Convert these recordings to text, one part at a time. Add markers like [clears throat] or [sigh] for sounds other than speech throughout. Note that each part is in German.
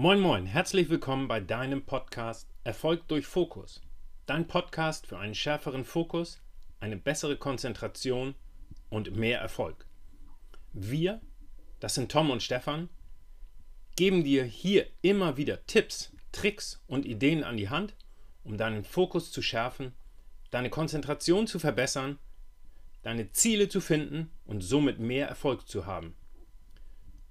Moin Moin, herzlich willkommen bei deinem Podcast Erfolg durch Fokus. Dein Podcast für einen schärferen Fokus, eine bessere Konzentration und mehr Erfolg. Wir, das sind Tom und Stefan, geben dir hier immer wieder Tipps, Tricks und Ideen an die Hand, um deinen Fokus zu schärfen, deine Konzentration zu verbessern, deine Ziele zu finden und somit mehr Erfolg zu haben.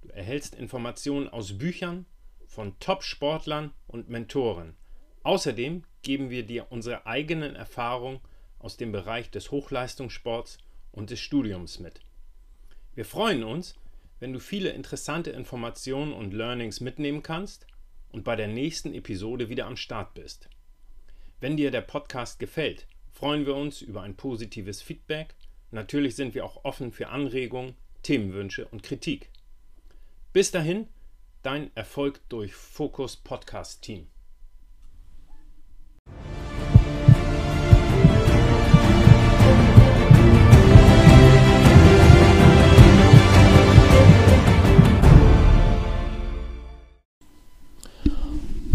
Du erhältst Informationen aus Büchern, von Top-Sportlern und Mentoren. Außerdem geben wir dir unsere eigenen Erfahrungen aus dem Bereich des Hochleistungssports und des Studiums mit. Wir freuen uns, wenn du viele interessante Informationen und Learnings mitnehmen kannst und bei der nächsten Episode wieder am Start bist. Wenn dir der Podcast gefällt, freuen wir uns über ein positives Feedback. Natürlich sind wir auch offen für Anregungen, Themenwünsche und Kritik. Bis dahin, dein Erfolg durch Fokus Podcast Team.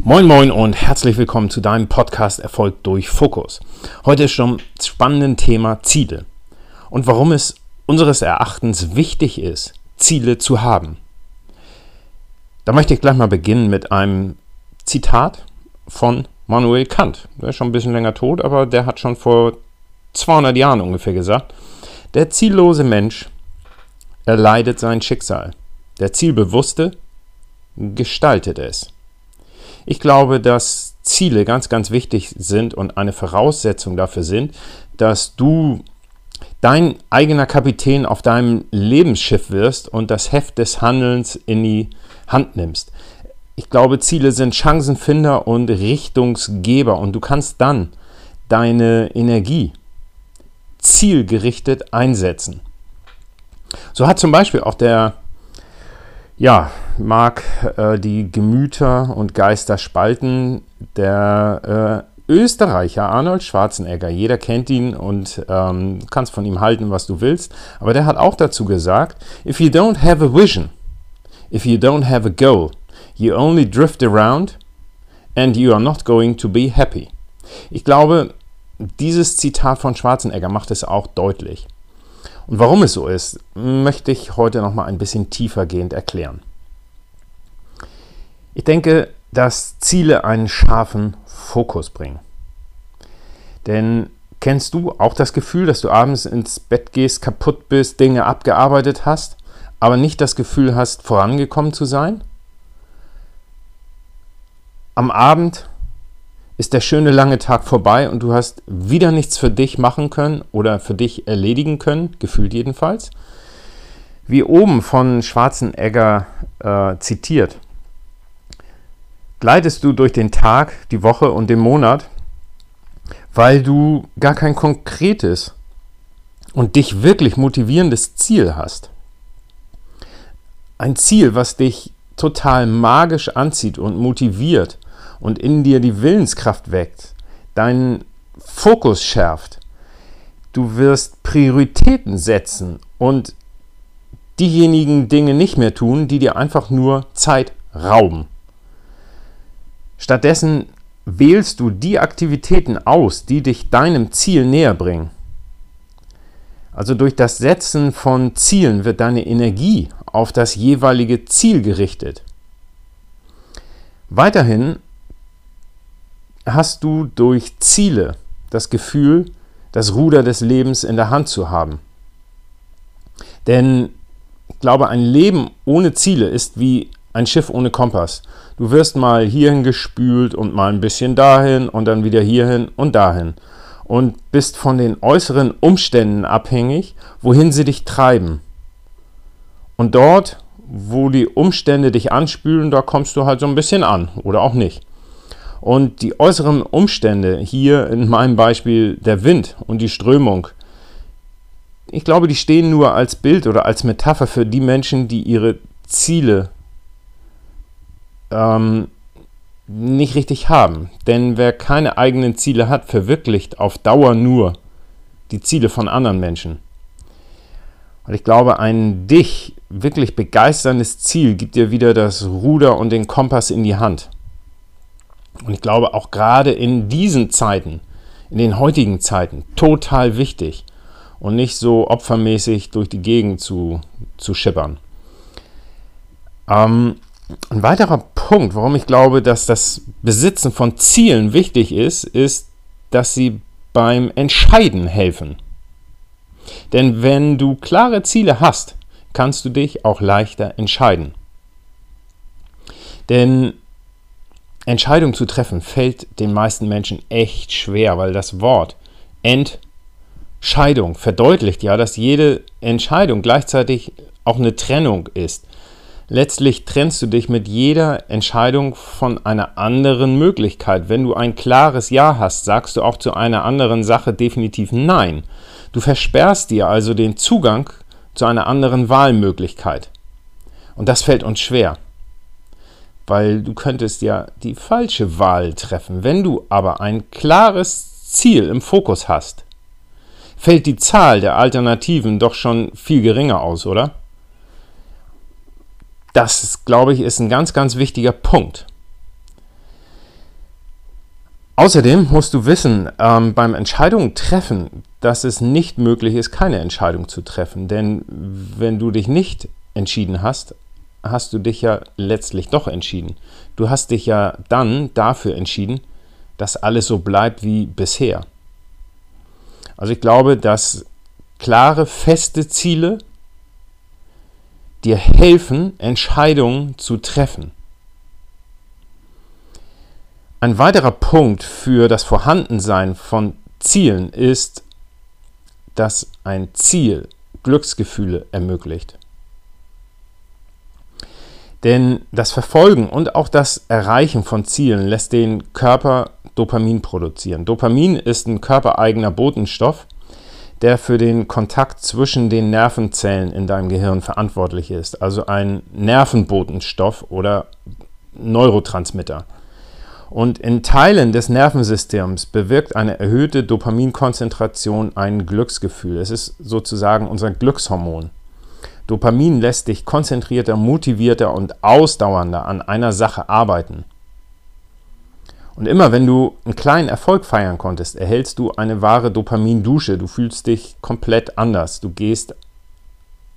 Moin Moin und herzlich willkommen zu deinem Podcast Erfolg durch Fokus. Heute ist schon spannendes Thema Ziele und warum es unseres Erachtens wichtig ist, Ziele zu haben. Da möchte ich gleich mal beginnen mit einem Zitat von Manuel Kant. Der ist schon ein bisschen länger tot, aber der hat schon vor 200 Jahren ungefähr gesagt, der ziellose Mensch erleidet sein Schicksal. Der Zielbewusste gestaltet es. Ich glaube, dass Ziele ganz, ganz wichtig sind und eine Voraussetzung dafür sind, dass du dein eigener Kapitän auf deinem Lebensschiff wirst und das Heft des Handelns in die Hand nimmst. Ich glaube, Ziele sind Chancenfinder und Richtungsgeber und du kannst dann deine Energie zielgerichtet einsetzen. So hat zum Beispiel auch der ja, mag äh, die Gemüter und Geister spalten. Der äh, Österreicher Arnold Schwarzenegger, jeder kennt ihn und ähm, kannst von ihm halten, was du willst, aber der hat auch dazu gesagt, if you don't have a vision, if you don't have a goal, you only drift around and you are not going to be happy. Ich glaube, dieses Zitat von Schwarzenegger macht es auch deutlich. Und warum es so ist, möchte ich heute noch mal ein bisschen tiefergehend erklären. Ich denke, dass Ziele einen scharfen Fokus bringen. Denn kennst du auch das Gefühl, dass du abends ins Bett gehst, kaputt bist, Dinge abgearbeitet hast, aber nicht das Gefühl hast, vorangekommen zu sein? Am Abend ist der schöne lange Tag vorbei und du hast wieder nichts für dich machen können oder für dich erledigen können, gefühlt jedenfalls. Wie oben von Schwarzenegger äh, zitiert, gleitest du durch den Tag, die Woche und den Monat, weil du gar kein konkretes und dich wirklich motivierendes Ziel hast. Ein Ziel, was dich total magisch anzieht und motiviert und in dir die Willenskraft weckt, deinen Fokus schärft. Du wirst Prioritäten setzen und diejenigen Dinge nicht mehr tun, die dir einfach nur Zeit rauben. Stattdessen wählst du die Aktivitäten aus, die dich deinem Ziel näher bringen. Also durch das Setzen von Zielen wird deine Energie auf das jeweilige Ziel gerichtet. Weiterhin hast du durch Ziele das Gefühl, das Ruder des Lebens in der Hand zu haben. Denn ich glaube, ein Leben ohne Ziele ist wie ein Schiff ohne Kompass. Du wirst mal hierhin gespült und mal ein bisschen dahin und dann wieder hierhin und dahin. Und bist von den äußeren Umständen abhängig, wohin sie dich treiben. Und dort, wo die Umstände dich anspülen, da kommst du halt so ein bisschen an oder auch nicht. Und die äußeren Umstände, hier in meinem Beispiel der Wind und die Strömung, ich glaube, die stehen nur als Bild oder als Metapher für die Menschen, die ihre Ziele ähm, nicht richtig haben. Denn wer keine eigenen Ziele hat, verwirklicht auf Dauer nur die Ziele von anderen Menschen. Und ich glaube, ein Dich wirklich begeisterndes Ziel gibt dir wieder das Ruder und den Kompass in die Hand. Und ich glaube auch gerade in diesen Zeiten, in den heutigen Zeiten, total wichtig und nicht so opfermäßig durch die Gegend zu, zu schippern. Ähm, ein weiterer Punkt, warum ich glaube, dass das Besitzen von Zielen wichtig ist, ist, dass sie beim Entscheiden helfen. Denn wenn du klare Ziele hast, kannst du dich auch leichter entscheiden. Denn Entscheidung zu treffen fällt den meisten Menschen echt schwer, weil das Wort Entscheidung verdeutlicht ja, dass jede Entscheidung gleichzeitig auch eine Trennung ist. Letztlich trennst du dich mit jeder Entscheidung von einer anderen Möglichkeit. Wenn du ein klares Ja hast, sagst du auch zu einer anderen Sache definitiv Nein. Du versperrst dir also den Zugang zu einer anderen Wahlmöglichkeit. Und das fällt uns schwer, weil du könntest ja die falsche Wahl treffen. Wenn du aber ein klares Ziel im Fokus hast, fällt die Zahl der Alternativen doch schon viel geringer aus, oder? Das, glaube ich, ist ein ganz, ganz wichtiger Punkt. Außerdem musst du wissen, ähm, beim Entscheidungen treffen, dass es nicht möglich ist, keine Entscheidung zu treffen. Denn wenn du dich nicht entschieden hast, hast du dich ja letztlich doch entschieden. Du hast dich ja dann dafür entschieden, dass alles so bleibt wie bisher. Also ich glaube, dass klare, feste Ziele dir helfen, Entscheidungen zu treffen. Ein weiterer Punkt für das Vorhandensein von Zielen ist, dass ein Ziel Glücksgefühle ermöglicht. Denn das Verfolgen und auch das Erreichen von Zielen lässt den Körper Dopamin produzieren. Dopamin ist ein körpereigener Botenstoff, der für den Kontakt zwischen den Nervenzellen in deinem Gehirn verantwortlich ist. Also ein Nervenbotenstoff oder Neurotransmitter. Und in Teilen des Nervensystems bewirkt eine erhöhte Dopaminkonzentration ein Glücksgefühl. Es ist sozusagen unser Glückshormon. Dopamin lässt dich konzentrierter, motivierter und ausdauernder an einer Sache arbeiten. Und immer wenn du einen kleinen Erfolg feiern konntest, erhältst du eine wahre Dopamindusche. Du fühlst dich komplett anders. Du gehst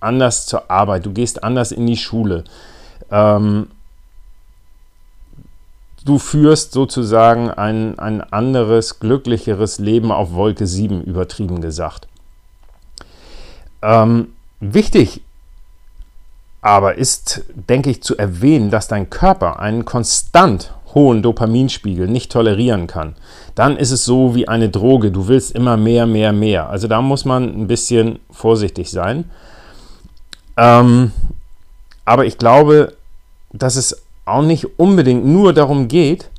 anders zur Arbeit, du gehst anders in die Schule. Ähm, du führst sozusagen ein, ein anderes, glücklicheres Leben auf Wolke 7, übertrieben gesagt. Ähm, wichtig aber ist, denke ich, zu erwähnen, dass dein Körper einen konstant hohen Dopaminspiegel nicht tolerieren kann, dann ist es so wie eine Droge. Du willst immer mehr, mehr, mehr. Also da muss man ein bisschen vorsichtig sein. Ähm, aber ich glaube, dass es auch nicht unbedingt nur darum geht,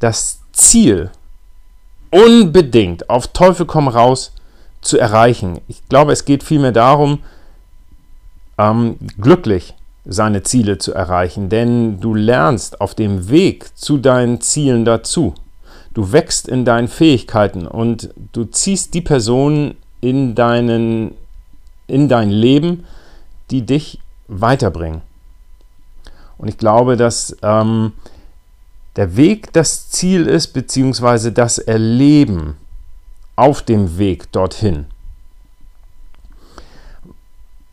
das Ziel unbedingt auf Teufel komm raus zu erreichen. Ich glaube, es geht vielmehr darum, ähm, glücklich seine Ziele zu erreichen, denn du lernst auf dem Weg zu deinen Zielen dazu. Du wächst in deinen Fähigkeiten und du ziehst die Personen in, deinen, in dein Leben, die dich weiterbringen. Und ich glaube, dass ähm, der Weg das Ziel ist, beziehungsweise das Erleben auf dem Weg dorthin.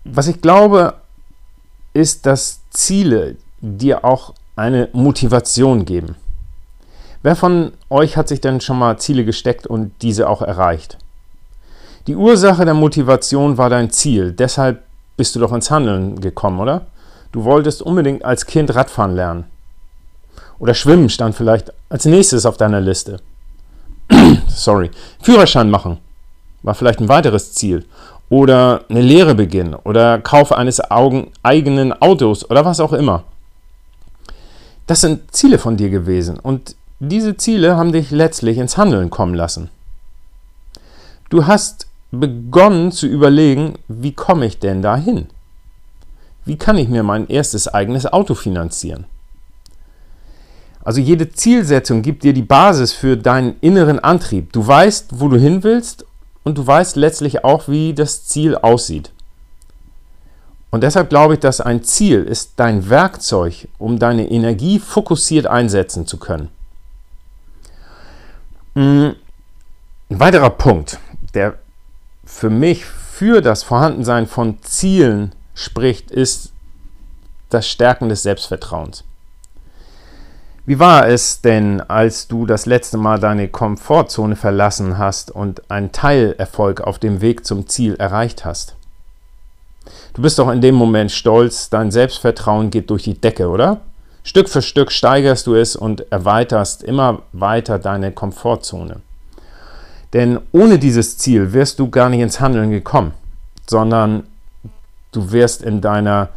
Was ich glaube, ist, dass Ziele dir auch eine Motivation geben. Wer von euch hat sich denn schon mal Ziele gesteckt und diese auch erreicht? Die Ursache der Motivation war dein Ziel, deshalb bist du doch ins Handeln gekommen, oder? Du wolltest unbedingt als Kind Radfahren lernen. Oder Schwimmen stand vielleicht als nächstes auf deiner Liste. [clears throat] Sorry. Führerschein machen war vielleicht ein weiteres Ziel oder eine Lehre beginnen oder Kauf eines Augen, eigenen Autos oder was auch immer. Das sind Ziele von dir gewesen und diese Ziele haben dich letztlich ins Handeln kommen lassen. Du hast begonnen zu überlegen, wie komme ich denn dahin? Wie kann ich mir mein erstes eigenes Auto finanzieren? Also jede Zielsetzung gibt dir die Basis für deinen inneren Antrieb. Du weißt, wo du hin willst und du weißt letztlich auch, wie das Ziel aussieht. Und deshalb glaube ich, dass ein Ziel ist dein Werkzeug, um deine Energie fokussiert einsetzen zu können. Hm, ein weiterer Punkt, der für mich für das Vorhandensein von Zielen spricht, ist das Stärken des Selbstvertrauens. Wie war es denn, als du das letzte Mal deine Komfortzone verlassen hast und einen Teilerfolg auf dem Weg zum Ziel erreicht hast? Du bist doch in dem Moment stolz, dein Selbstvertrauen geht durch die Decke, oder? Stück für Stück steigerst du es und erweiterst immer weiter deine Komfortzone. Denn ohne dieses Ziel wirst du gar nicht ins Handeln gekommen, sondern du wirst in deiner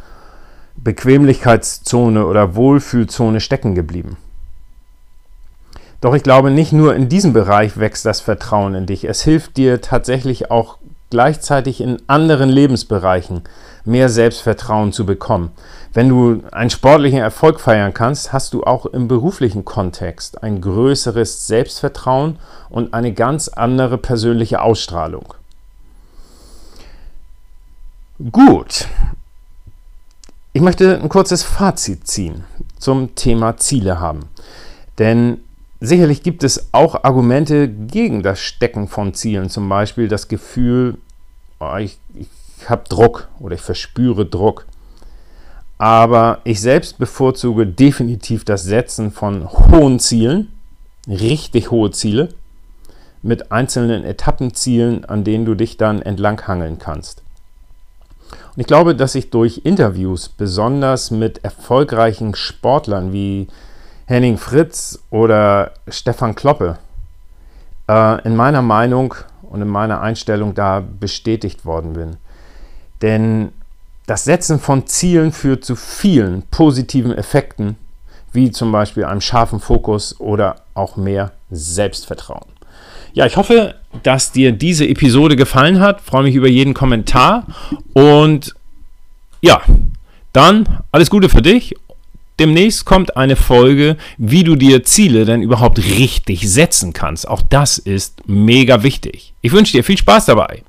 Bequemlichkeitszone oder Wohlfühlzone stecken geblieben. Doch ich glaube, nicht nur in diesem Bereich wächst das Vertrauen in dich. Es hilft dir tatsächlich auch gleichzeitig in anderen Lebensbereichen mehr Selbstvertrauen zu bekommen. Wenn du einen sportlichen Erfolg feiern kannst, hast du auch im beruflichen Kontext ein größeres Selbstvertrauen und eine ganz andere persönliche Ausstrahlung. Gut, ich möchte ein kurzes Fazit ziehen zum Thema Ziele haben. Denn sicherlich gibt es auch Argumente gegen das Stecken von Zielen, zum Beispiel das Gefühl, oh, ich, ich habe Druck oder ich verspüre Druck. Aber ich selbst bevorzuge definitiv das Setzen von hohen Zielen, richtig hohe Ziele, mit einzelnen Etappenzielen, an denen du dich dann entlanghangeln kannst. Und ich glaube, dass ich durch Interviews, besonders mit erfolgreichen Sportlern wie Henning Fritz oder Stefan Kloppe, äh, in meiner Meinung und in meiner Einstellung da bestätigt worden bin. Denn das Setzen von Zielen führt zu vielen positiven Effekten, wie zum Beispiel einem scharfen Fokus oder auch mehr Selbstvertrauen. Ja, ich hoffe, dass dir diese Episode gefallen hat. Freue mich über jeden Kommentar. Und ja, dann alles Gute für dich. Demnächst kommt eine Folge, wie du dir Ziele denn überhaupt richtig setzen kannst. Auch das ist mega wichtig. Ich wünsche dir viel Spaß dabei.